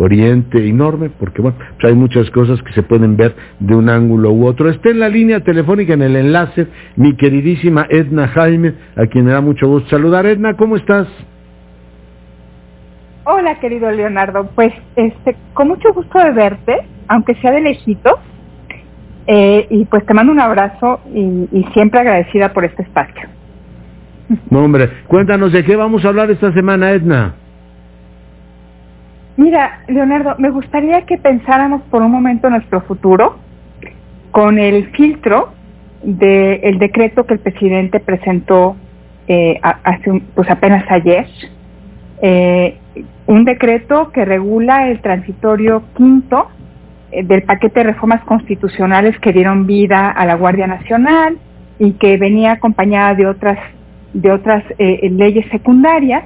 oriente enorme, porque bueno, pues hay muchas cosas que se pueden ver de un ángulo u otro. Está en la línea telefónica, en el enlace, mi queridísima Edna Jaime, a quien me da mucho gusto saludar. Edna, ¿cómo estás? Hola, querido Leonardo. Pues, este, con mucho gusto de verte, aunque sea de lejito, eh, y pues te mando un abrazo y, y siempre agradecida por este espacio. No, hombre, cuéntanos de qué vamos a hablar esta semana, Edna. Mira, Leonardo, me gustaría que pensáramos por un momento nuestro futuro con el filtro del decreto que el presidente presentó eh, hace pues apenas ayer, eh, un decreto que regula el transitorio quinto eh, del paquete de reformas constitucionales que dieron vida a la Guardia Nacional y que venía acompañada de otras de otras leyes secundarias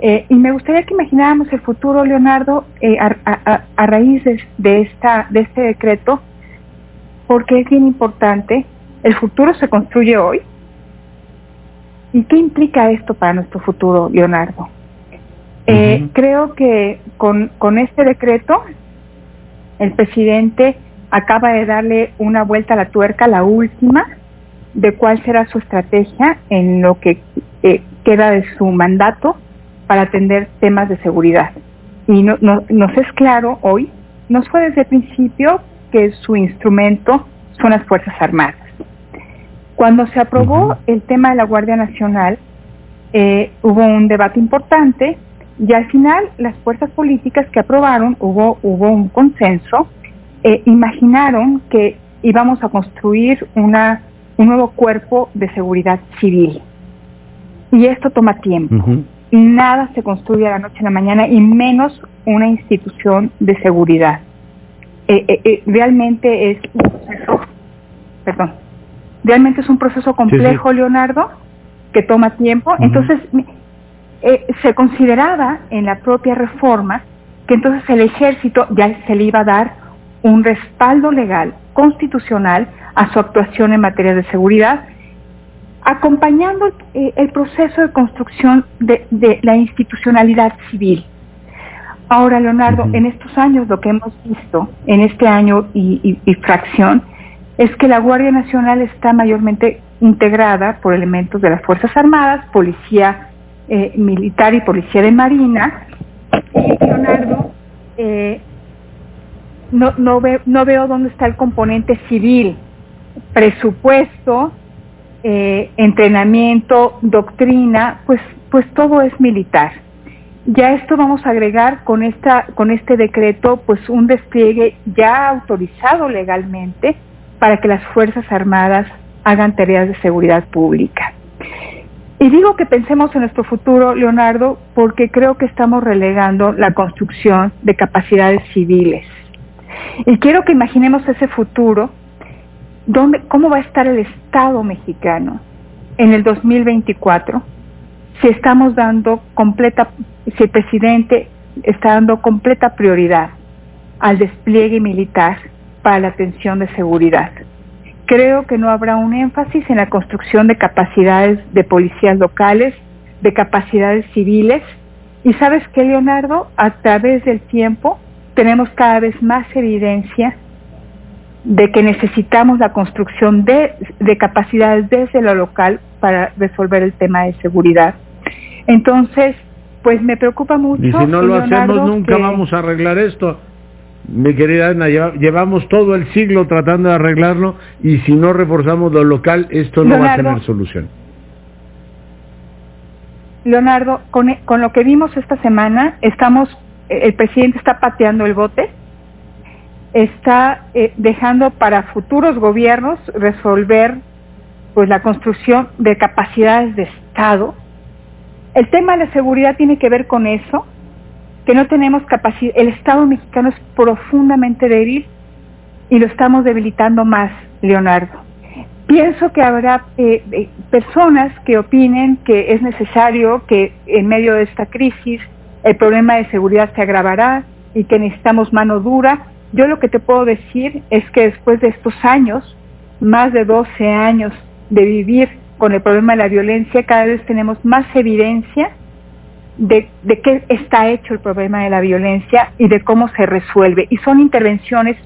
eh, y me gustaría que imagináramos el futuro, Leonardo, eh, a, raíz de, esta, de este decreto, porque es bien importante. El futuro se construye hoy. ¿Y qué implica esto para nuestro futuro, Leonardo? Eh, creo que con, con este decreto, el presidente acaba de darle una vuelta a la tuerca, la última, de cuál será su estrategia en lo que queda de su mandato para atender temas de seguridad. Y no, nos es claro hoy, nos fue desde el principio que su instrumento son las Fuerzas Armadas. Cuando se aprobó el tema de la Guardia Nacional, eh, hubo un debate importante y al final las fuerzas políticas que aprobaron, hubo, hubo un consenso, eh, imaginaron que íbamos a construir una, un nuevo cuerpo de seguridad civil. Y esto toma tiempo nada se construye a la noche a la mañana y menos una institución de seguridad. Eh, eh, eh, realmente es un proceso, perdón, realmente es un proceso complejo, Leonardo, que toma tiempo. Entonces, se consideraba en la propia reforma que entonces el ejército ya se le iba a dar un respaldo legal, constitucional, a su actuación en materia de seguridad acompañando eh, el proceso de construcción de, la institucionalidad civil. Ahora, Leonardo, en estos años lo que hemos visto, en este año y, fracción, es que la Guardia Nacional está mayormente integrada por elementos de las Fuerzas Armadas, Policía eh, Militar y Policía de Marina. Y, Leonardo, eh, no, no, no veo dónde está el componente civil, presupuesto, eh, entrenamiento, doctrina, pues, pues todo es militar. Ya esto vamos a agregar con esta, con este decreto, pues un despliegue ya autorizado legalmente para que las Fuerzas Armadas hagan tareas de seguridad pública. Y digo que pensemos en nuestro futuro, Leonardo, porque creo que estamos relegando la construcción de capacidades civiles. Y quiero que imaginemos ese futuro ¿Cómo va a estar el Estado mexicano en el 2024 si estamos dando completa, si el presidente está dando completa prioridad al despliegue militar para la atención de seguridad? Creo que no habrá un énfasis en la construcción de capacidades de policías locales, de capacidades civiles. Y sabes que, Leonardo, a través del tiempo tenemos cada vez más evidencia de que necesitamos la construcción de, capacidades desde lo local para resolver el tema de seguridad. Entonces, pues me preocupa mucho. Y si no lo hacemos, nunca vamos a arreglar esto. Mi querida Ana, llevamos todo el siglo tratando de arreglarlo y si no reforzamos lo local, esto no va a tener solución. Leonardo, con, con lo que vimos esta semana, estamos, el presidente está pateando el bote está eh, dejando para futuros gobiernos resolver pues la construcción de capacidades de Estado. El tema de la seguridad tiene que ver con eso, que no tenemos capacidad, el Estado mexicano es profundamente débil y lo estamos debilitando más, Leonardo. Pienso que habrá eh, eh, personas que opinen que es necesario que en medio de esta crisis el problema de seguridad se agravará y que necesitamos mano dura yo lo que te puedo decir es que después de estos años, más de 12 años de vivir con el problema de la violencia, cada vez tenemos más evidencia de, de qué está hecho el problema de la violencia y de cómo se resuelve. Y son intervenciones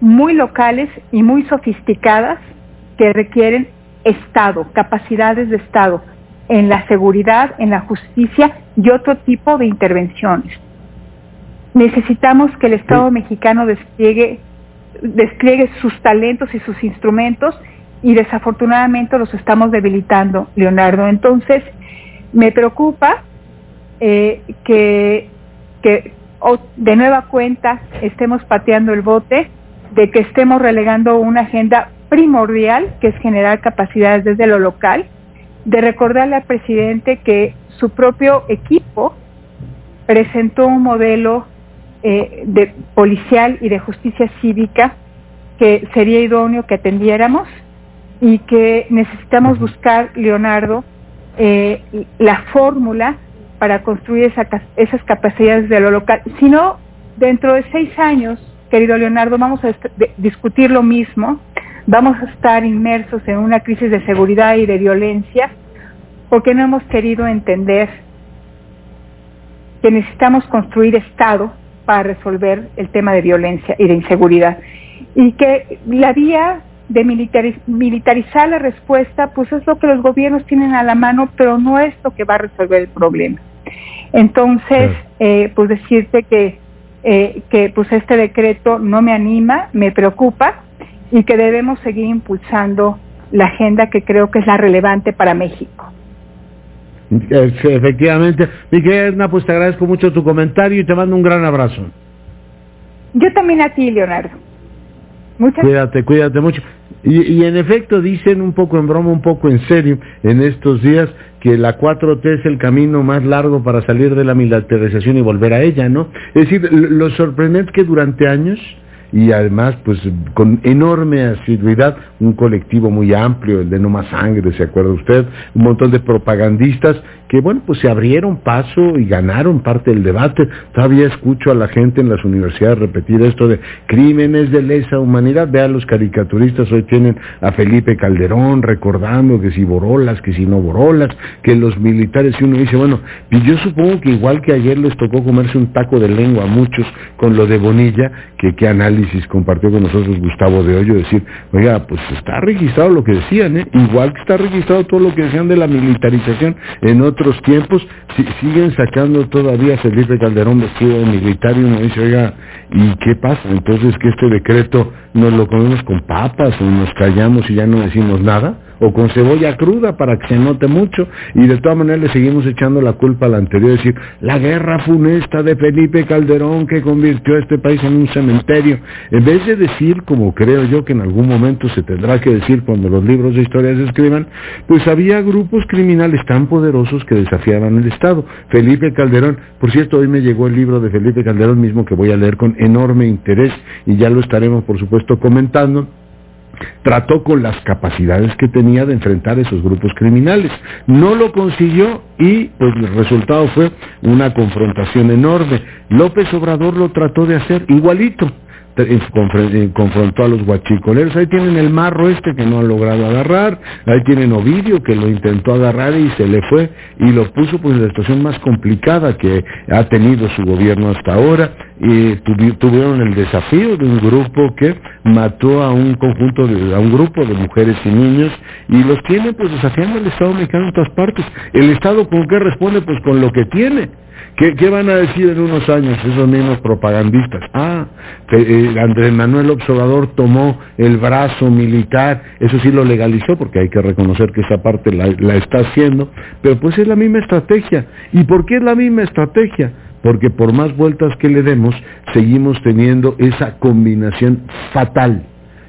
muy locales y muy sofisticadas que requieren Estado, capacidades de Estado en la seguridad, en la justicia y otro tipo de intervenciones. Necesitamos que el Estado mexicano despliegue, despliegue sus talentos y sus instrumentos y desafortunadamente los estamos debilitando, Leonardo. Entonces, me preocupa eh, que, que de nueva cuenta estemos pateando el bote, de que estemos relegando una agenda primordial, que es generar capacidades desde lo local, de recordarle al presidente que su propio equipo presentó un modelo eh, de policial y de justicia cívica que sería idóneo que atendiéramos y que necesitamos buscar, Leonardo, eh, la fórmula para construir esas capacidades de lo local. Si no, dentro de seis años, querido Leonardo, vamos a discutir lo mismo, vamos a estar inmersos en una crisis de seguridad y de violencia porque no hemos querido entender que necesitamos construir Estado para resolver el tema de violencia y de inseguridad. Y que la vía de militarizar la respuesta, pues es lo que los gobiernos tienen a la mano, pero no es lo que va a resolver el problema. Entonces, eh, pues decirte que, eh, que pues este decreto no me anima, me preocupa y que debemos seguir impulsando la agenda que creo que es la relevante para México. Efectivamente. Miguel Edna, pues te agradezco mucho tu comentario y te mando un gran abrazo. Yo también a ti, Leonardo. Muchas Cuídate, cuídate mucho. Y, en efecto dicen un poco en broma, un poco en serio, en estos días que la 4T es el camino más largo para salir de la militarización y volver a ella, ¿no? Es decir, lo sorprendente es que durante años y además pues con enorme asiduidad un colectivo muy amplio, el de No Más Sangre, ¿se acuerda usted? Un montón de propagandistas que bueno pues se abrieron paso y ganaron parte del debate. Todavía escucho a la gente en las universidades repetir esto de crímenes de lesa humanidad. Vean los caricaturistas, hoy tienen a Felipe Calderón recordando que si borolas, que si no borolas, que los militares, y uno dice, bueno, y yo supongo que igual que ayer les tocó comerse un taco de lengua a muchos con lo de Bonilla, que qué análisis compartió con nosotros Gustavo de Hoyo, decir, oiga, pues está registrado lo que decían, ¿eh? igual que está registrado todo lo que decían de la militarización en otros tiempos, si, siguen sacando todavía Felipe Calderón vestido de militar y uno dice, oiga, ¿y qué pasa? Entonces que este decreto nos lo comemos con papas o nos callamos y ya no decimos nada o con cebolla cruda para que se note mucho y de todas maneras le seguimos echando la culpa a la anterior, decir, la guerra funesta de Felipe Calderón que convirtió a este país en un cementerio, en vez de decir, como creo yo que en algún momento se tendrá que decir cuando los libros de historia se escriban, pues había grupos criminales tan poderosos que desafiaban el Estado. Felipe Calderón, por cierto, hoy me llegó el libro de Felipe Calderón mismo que voy a leer con enorme interés y ya lo estaremos por supuesto comentando trató con las capacidades que tenía de enfrentar esos grupos criminales. No lo consiguió y pues el resultado fue una confrontación enorme. López Obrador lo trató de hacer igualito. Eh, eh, confrontó a los guachicoleros. Ahí tienen el marro este que no ha logrado agarrar, ahí tienen Ovidio que lo intentó agarrar y se le fue y lo puso pues en la situación más complicada que ha tenido su gobierno hasta ahora y tuvieron el desafío de un grupo que mató a un conjunto de, a un grupo de mujeres y niños y los tiene pues desafiando al Estado mexicano en todas partes. El Estado con qué responde pues con lo que tiene ¿Qué, van a decir en unos años esos mismos propagandistas? Ah, eh, Andrés Manuel Observador tomó el brazo militar, eso sí lo legalizó, porque hay que reconocer que esa parte la está haciendo, pero pues es la misma estrategia. ¿Y por qué es la misma estrategia? Porque por más vueltas que le demos, seguimos teniendo esa combinación fatal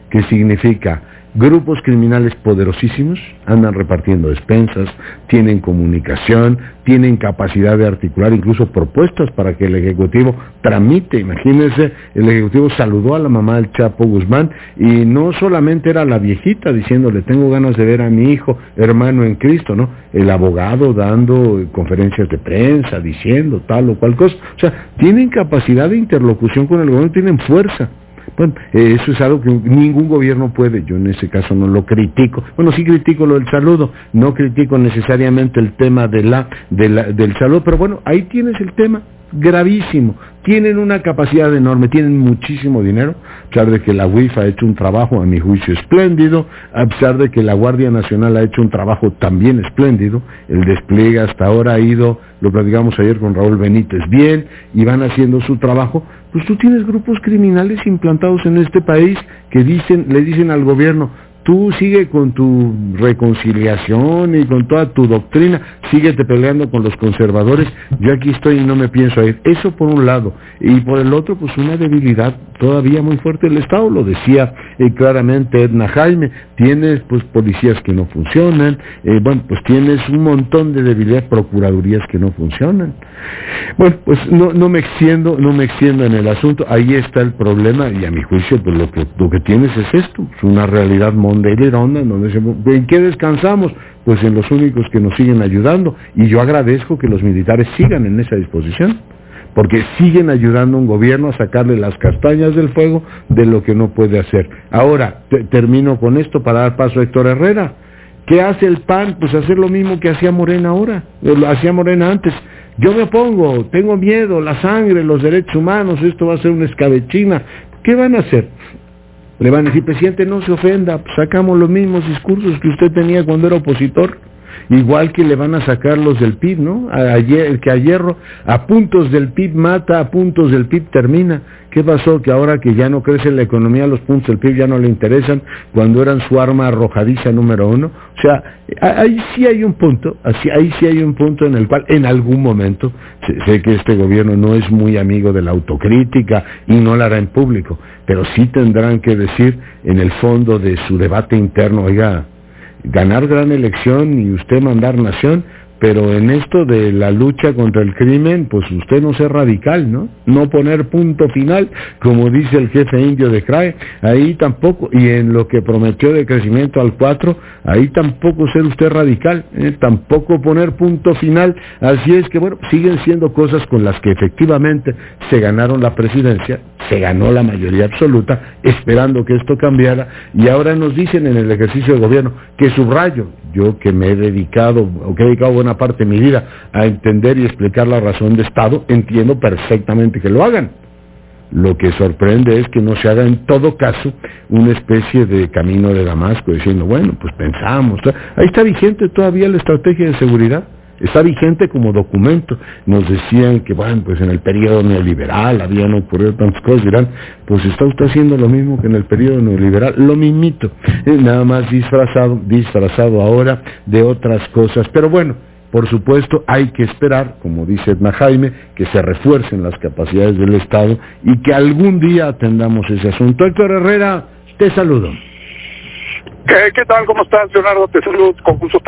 que significa Grupos criminales poderosísimos andan repartiendo despensas, tienen comunicación, tienen capacidad de articular incluso propuestas para que el Ejecutivo tramite. Imagínense, el Ejecutivo saludó a la mamá del Chapo Guzmán y no solamente era la viejita diciéndole tengo ganas de ver a mi hijo, hermano en Cristo, ¿no? El abogado dando conferencias de prensa, diciendo tal o cual cosa. O sea, tienen capacidad de interlocución con el gobierno, tienen fuerza Bueno, eh, eso es algo que ningún gobierno puede, yo en ese caso no lo critico. Bueno, sí critico lo del saludo, no critico necesariamente el tema de la, de del saludo, pero bueno, ahí tienes el tema gravísimo. Tienen una capacidad enorme, tienen muchísimo dinero, a pesar de que la UIF ha hecho un trabajo, a mi juicio, espléndido, a pesar de que la Guardia Nacional ha hecho un trabajo también espléndido, el despliegue hasta ahora ha ido, lo platicamos ayer con Raúl Benítez, bien, y van haciendo su trabajo, pues tú tienes grupos criminales implantados en este país que dicen, le dicen al gobierno, tú sigue con tu reconciliación y con toda tu doctrina, síguete peleando con los conservadores, yo aquí estoy y no me pienso ir. Eso por un lado. Y por el otro, pues una debilidad todavía muy fuerte del Estado, lo decía eh, claramente Edna Jaime, tienes pues policías que no funcionan, eh, bueno, pues tienes un montón de debilidades, procuradurías que no funcionan. Bueno, pues no, no me extiendo, no me extiendo en el asunto, ahí está el problema y a mi juicio pues lo que, lo que tienes es esto, es una realidad de Leronda, en donde ¿en qué descansamos? Pues en los únicos que nos siguen ayudando. Y yo agradezco que los militares sigan en esa disposición, porque siguen ayudando a un gobierno a sacarle las castañas del fuego de lo que no puede hacer. Ahora, termino con esto para dar paso a Héctor Herrera. ¿Qué hace el PAN? Pues hacer lo mismo que hacía Morena ahora, lo hacía Morena antes. Yo me opongo, tengo miedo, la sangre, los derechos humanos, esto va a ser una escabechina. ¿Qué van a hacer? Le van a decir, presidente, no se ofenda, sacamos los mismos discursos que usted tenía cuando era opositor. Igual que le van a sacar los del PIB, ¿no? Ayer, que a hierro, a puntos del PIB mata, a puntos del PIB termina. ¿Qué pasó? Que ahora que ya no crece la economía, los puntos del PIB ya no le interesan cuando eran su arma arrojadiza número uno. O sea, ahí sí hay un punto, ahí sí hay un punto en el cual en algún momento, sé, que este gobierno no es muy amigo de la autocrítica y no la hará en público, pero sí tendrán que decir en el fondo de su debate interno, oiga, ganar gran elección y usted mandar nación, pero en esto de la lucha contra el crimen, pues usted no sea radical, ¿no? No poner punto final, como dice el jefe indio de CRAE, ahí tampoco, y en lo que prometió de crecimiento al 4, ahí tampoco ser usted radical, ¿eh? tampoco poner punto final, así es que bueno, siguen siendo cosas con las que efectivamente se ganaron la presidencia, se ganó la mayoría absoluta, esperando que esto cambiara, y ahora nos dicen en el ejercicio de gobierno que subrayo, yo que me he dedicado, o que he dedicado buena parte de mi vida a entender y explicar la razón de Estado, entiendo perfectamente que lo hagan. Lo que sorprende es que no se haga en todo caso una especie de camino de Damasco diciendo, bueno, pues pensamos, ahí está vigente todavía la estrategia de seguridad está vigente como documento. Nos decían que, bueno, pues en el periodo neoliberal habían ocurrido tantas cosas, dirán, pues está usted haciendo lo mismo que en el periodo neoliberal, lo mismito, eh, nada más disfrazado, disfrazado ahora de otras cosas. Pero bueno, por supuesto, hay que esperar, como dice Edna Jaime, que se refuercen las capacidades del Estado y que algún día atendamos ese asunto. Héctor Herrera, te saludo. ¿Qué, tal? ¿Cómo estás, Leonardo? Te saludo con gusto